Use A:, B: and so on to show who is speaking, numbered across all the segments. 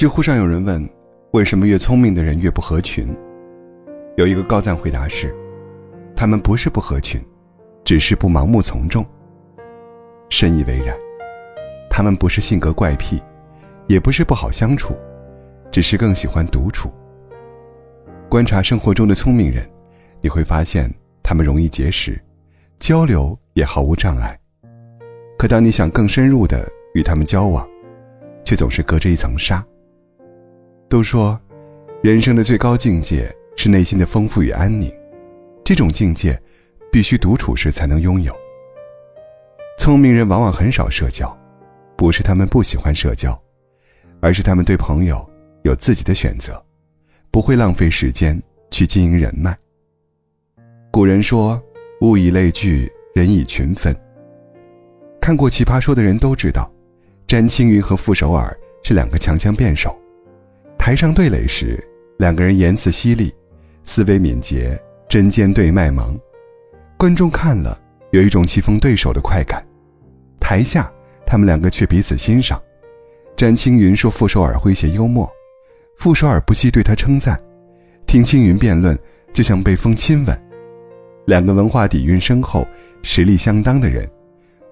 A: 知乎上有人问：为什么越聪明的人越不合群？有一个高赞回答是：他们不是不合群，只是不盲目从众。深以为然，他们不是性格怪癖，也不是不好相处，只是更喜欢独处。观察生活中的聪明人，你会发现他们容易结识，交流也毫无障碍。可当你想更深入的与他们交往，却总是隔着一层纱。都说，人生的最高境界。是内心的丰富与安宁，这种境界必须独处时才能拥有。聪明人往往很少社交，不是他们不喜欢社交，而是他们对朋友有自己的选择，不会浪费时间去经营人脉。古人说：“物以类聚，人以群分。”看过《奇葩说》的人都知道，詹青云和傅首尔是两个强强辩手，台上对垒时，两个人言辞犀利。思维敏捷，针尖对麦芒，观众看了有一种棋逢对手的快感。台下，他们两个却彼此欣赏。詹青云说傅首尔诙谐幽默，傅首尔不惜对他称赞。听青云辩论，就像被风亲吻。两个文化底蕴深厚、实力相当的人，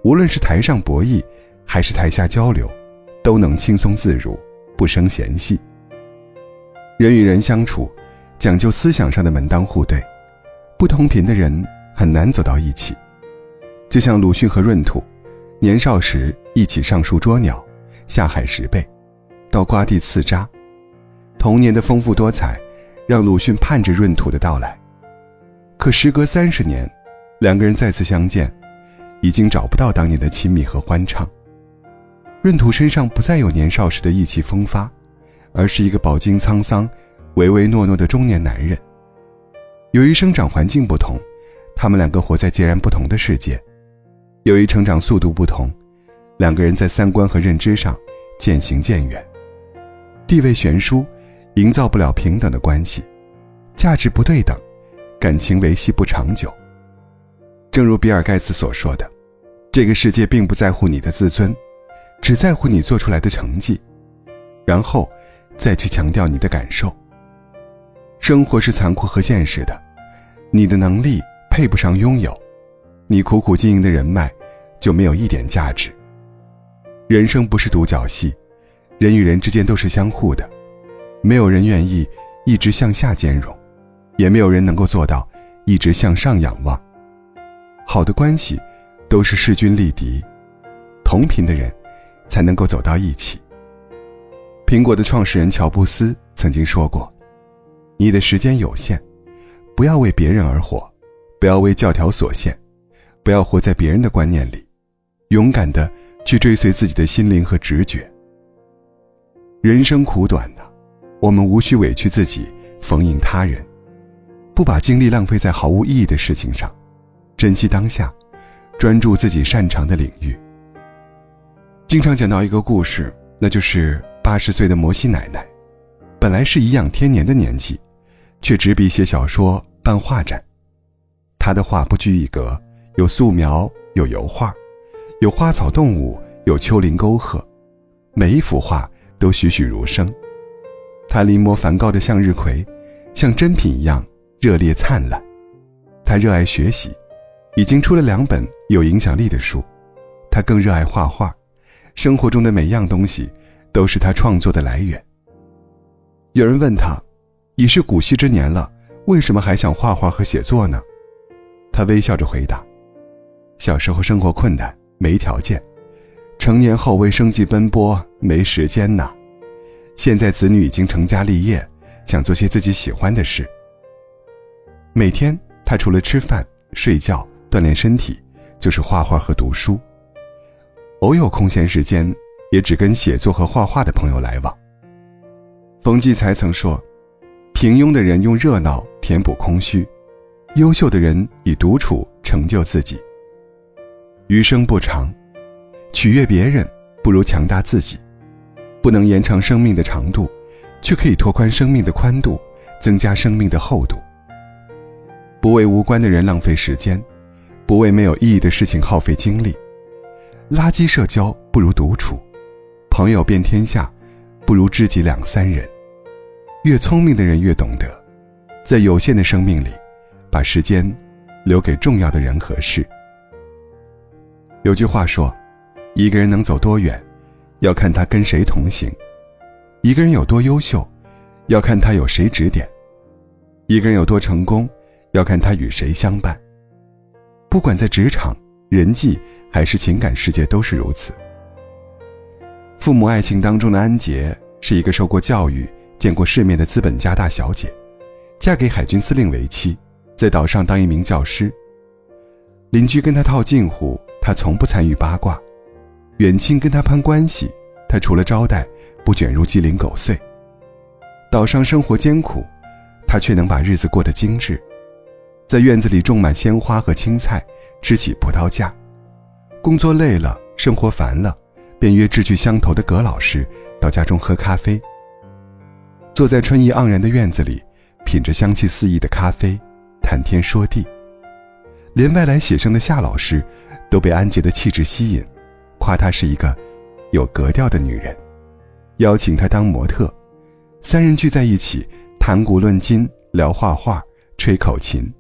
A: 无论是台上博弈，还是台下交流，都能轻松自如，不生嫌隙。人与人相处。讲究思想上的门当户对，不同频的人很难走到一起。就像鲁迅和闰土，年少时一起上树捉鸟，下海拾贝，到瓜地刺扎。童年的丰富多彩，让鲁迅盼着闰土的到来。可时隔三十年，两个人再次相见，已经找不到当年的亲密和欢畅。闰土身上不再有年少时的意气风发，而是一个饱经沧桑。唯唯诺诺的中年男人，由于生长环境不同，他们两个活在截然不同的世界；由于成长速度不同，两个人在三观和认知上渐行渐远。地位悬殊，营造不了平等的关系；价值不对等，感情维系不长久。正如比尔盖茨所说的：“这个世界并不在乎你的自尊，只在乎你做出来的成绩，然后再去强调你的感受。”生活是残酷和现实的，你的能力配不上拥有，你苦苦经营的人脉就没有一点价值。人生不是独角戏，人与人之间都是相互的，没有人愿意一直向下兼容，也没有人能够做到一直向上仰望。好的关系都是势均力敌，同频的人才能够走到一起。苹果的创始人乔布斯曾经说过。你的时间有限，不要为别人而活，不要为教条所限，不要活在别人的观念里，勇敢的去追随自己的心灵和直觉。人生苦短呐，我们无需委屈自己逢迎他人，不把精力浪费在毫无意义的事情上，珍惜当下，专注自己擅长的领域。经常讲到一个故事，那就是八十岁的摩西奶奶，本来是颐养天年的年纪。却执笔写小说、办画展，他的画不拘一格，有素描，有油画，有花草动物，有丘陵沟壑，每一幅画都栩栩如生。他临摹梵高的向日葵，像真品一样热烈灿烂。他热爱学习，已经出了两本有影响力的书。他更热爱画画，生活中的每样东西都是他创作的来源。有人问他。已是古稀之年了，为什么还想画画和写作呢？他微笑着回答：“小时候生活困难，没条件；成年后为生计奔波，没时间呐。现在子女已经成家立业，想做些自己喜欢的事。每天他除了吃饭、睡觉、锻炼身体，就是画画和读书。偶有空闲时间，也只跟写作和画画的朋友来往。”冯骥才曾说。平庸的人用热闹填补空虚，优秀的人以独处成就自己。余生不长，取悦别人不如强大自己。不能延长生命的长度，却可以拓宽生命的宽度，增加生命的厚度。不为无关的人浪费时间，不为没有意义的事情耗费精力。垃圾社交不如独处，朋友遍天下，不如知己两三人。越聪明的人越懂得，在有限的生命里，把时间留给重要的人和事。有句话说，一个人能走多远，要看他跟谁同行；一个人有多优秀，要看他有谁指点；一个人有多成功，要看他与谁相伴。不管在职场、人际还是情感世界，都是如此。父母爱情当中的安杰是一个受过教育、见过世面的资本家大小姐，嫁给海军司令为妻，在岛上当一名教师。邻居跟她套近乎。他从不参与八卦，远亲跟他攀关系，他除了招待，不卷入鸡零狗碎。岛上生活艰苦，他却能把日子过得精致，在院子里种满鲜花和青菜，支起葡萄架。工作累了，生活烦了，便约志趣相投的葛老师到家中喝咖啡。坐在春意盎然的院子里，品着香气四溢的咖啡，谈天说地。连外来写生的夏老师。都被安杰的气质吸引，夸她是一个有格调的女人，邀请她当模特。三人聚在一起，谈古论今，聊画画，吹口琴。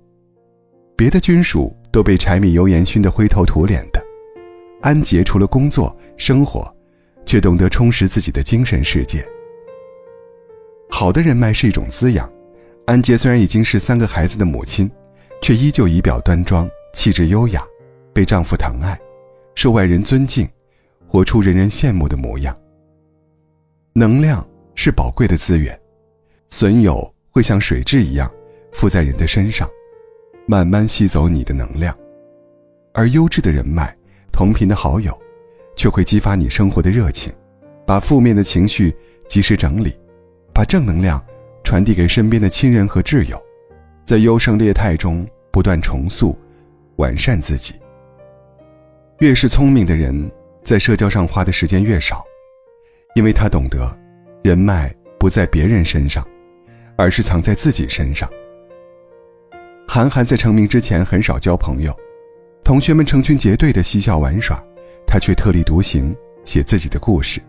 A: 别的军属都被柴米油盐熏得灰头土脸的，安杰除了工作生活，却懂得充实自己的精神世界。好的人脉是一种滋养。安杰虽然已经是三个孩子的母亲，却依旧仪表端庄，气质优雅。被丈夫疼爱，受外人尊敬，活出人人羡慕的模样。能量是宝贵的资源，损友会像水蛭一样附在人的身上，慢慢吸走你的能量；而优质的人脉、同频的好友，却会激发你生活的热情，把负面的情绪及时整理，把正能量传递给身边的亲人和挚友，在优胜劣汰中不断重塑、完善自己。越是聪明的人，在社交上花的时间越少，因为他懂得，人脉不在别人身上，而是藏在自己身上。韩寒在成名之前很少交朋友，同学们成群结队的嬉笑玩耍，他却特立独行，写自己的故事。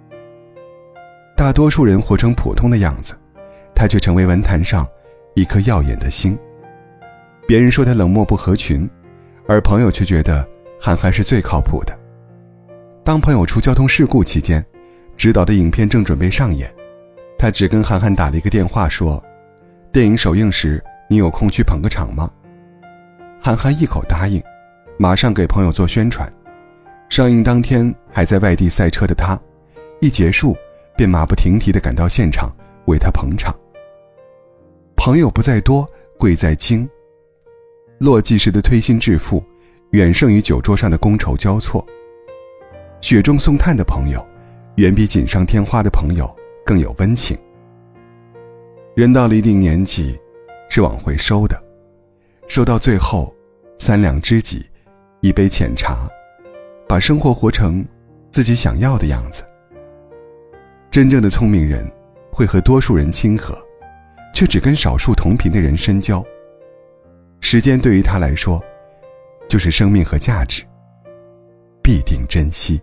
A: 大多数人活成普通的样子，他却成为文坛上一颗耀眼的星。别人说他冷漠不合群，而朋友却觉得。韩寒是最靠谱的。当朋友出交通事故期间，指导的影片正准备上演，他只跟韩寒打了一个电话，说：“电影首映时，你有空去捧个场吗？”韩寒一口答应，马上给朋友做宣传。上映当天还在外地赛车的他，一结束便马不停蹄地赶到现场为他捧场。朋友不在多，贵在精。落寂时的推心置腹。远胜于酒桌上的觥筹交错。雪中送炭的朋友，远比锦上添花的朋友更有温情。人到了一定年纪，是往回收的，收到最后，三两知己，一杯浅茶，把生活活成自己想要的样子。真正的聪明人，会和多数人亲和，却只跟少数同频的人深交。时间对于他来说。就是生命和价值，必定珍惜。